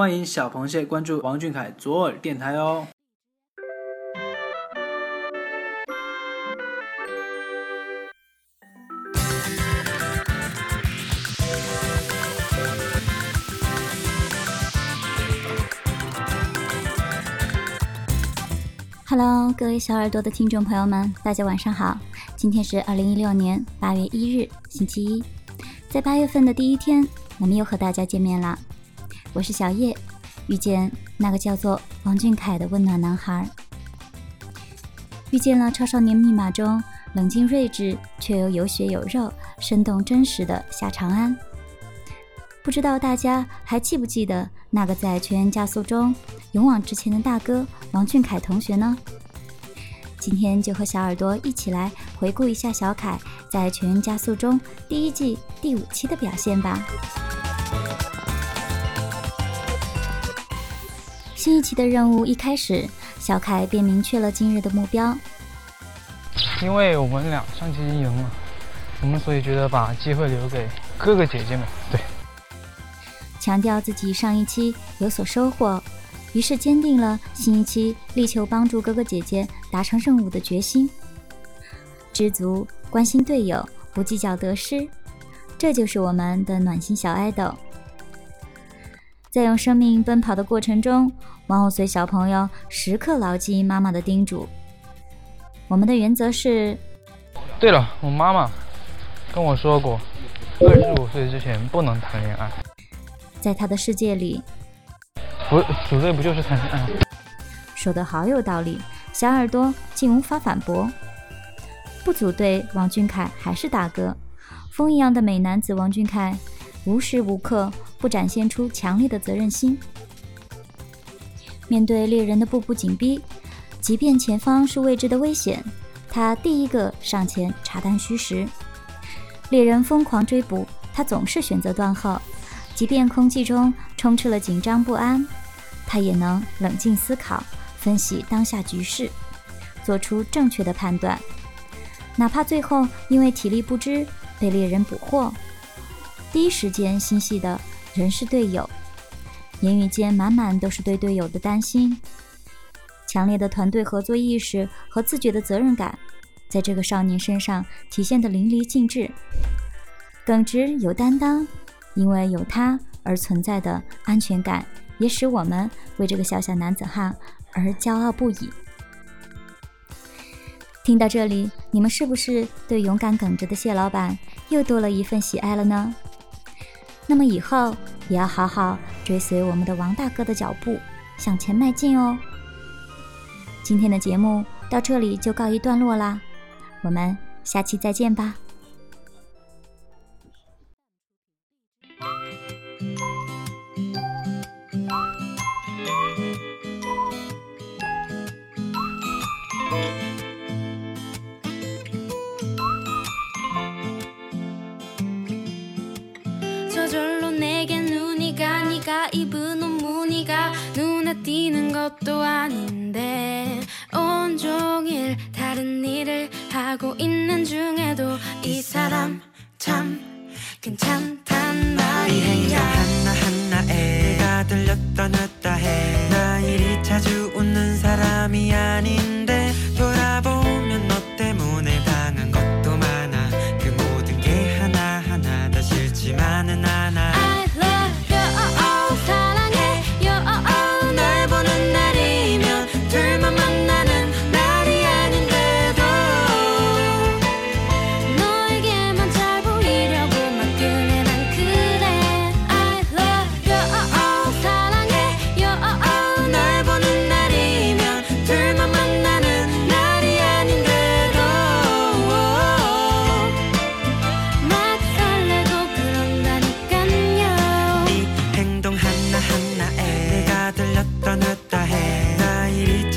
欢迎小螃蟹关注王俊凯左耳电台哦。Hello，各位小耳朵的听众朋友们，大家晚上好。今天是二零一六年八月一日，星期一。在八月份的第一天，我们又和大家见面了。我是小叶，遇见那个叫做王俊凯的温暖男孩，遇见了《超少年密码》中冷静睿智却又有血有肉、生动真实的夏长安。不知道大家还记不记得那个在《全员加速》中勇往直前的大哥王俊凯同学呢？今天就和小耳朵一起来回顾一下小凯在《全员加速》中第一季第五期的表现吧。新一期的任务一开始，小凯便明确了今日的目标。因为我们俩上期赢了，我们所以觉得把机会留给哥哥姐姐们。对。强调自己上一期有所收获，于是坚定了新一期力求帮助哥哥姐姐达成任务的决心。知足、关心队友、不计较得失，这就是我们的暖心小爱豆。在用生命奔跑的过程中，王后随小朋友时刻牢记妈妈的叮嘱：我们的原则是……对了，我妈妈跟我说过，二十五岁之前不能谈恋爱。在她的世界里，不组队不就是谈恋爱？说的好有道理，小耳朵竟无法反驳。不组队，王俊凯还是大哥，风一样的美男子王俊凯，无时无刻不展现出强烈的责任心。面对猎人的步步紧逼，即便前方是未知的危险，他第一个上前查探虚实。猎人疯狂追捕，他总是选择断后。即便空气中充斥了紧张不安，他也能冷静思考，分析当下局势，做出正确的判断。哪怕最后因为体力不支被猎人捕获，第一时间心系的仍是队友，言语间满满都是对队友的担心。强烈的团队合作意识和自觉的责任感，在这个少年身上体现得淋漓尽致，耿直有担当。因为有他而存在的安全感，也使我们为这个小小男子汉而骄傲不已。听到这里，你们是不是对勇敢耿直的谢老板又多了一份喜爱了呢？那么以后也要好好追随我们的王大哥的脚步，向前迈进哦。今天的节目到这里就告一段落啦，我们下期再见吧。 저절로 내게 눈이 가 네가 입은 옷 무늬가 눈에 띄는 것도 아닌데 온종일 다른 일을 하고 있는 중에도 이 사람 참 괜찮단 말이야. 행동 하나하나에 내가 들렸다 놨다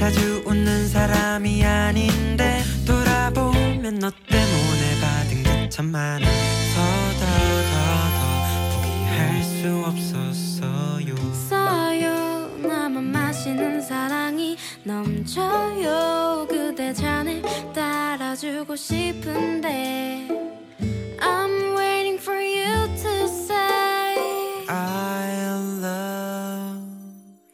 자주 웃는 사람이 아닌데 돌아보면 너 때문에 받은 게 참 많아서 더더더 포기할 수 없었어요. 써요. 나만 마시는 사랑이 넘쳐요. 그대 잔을 따라주고 싶은데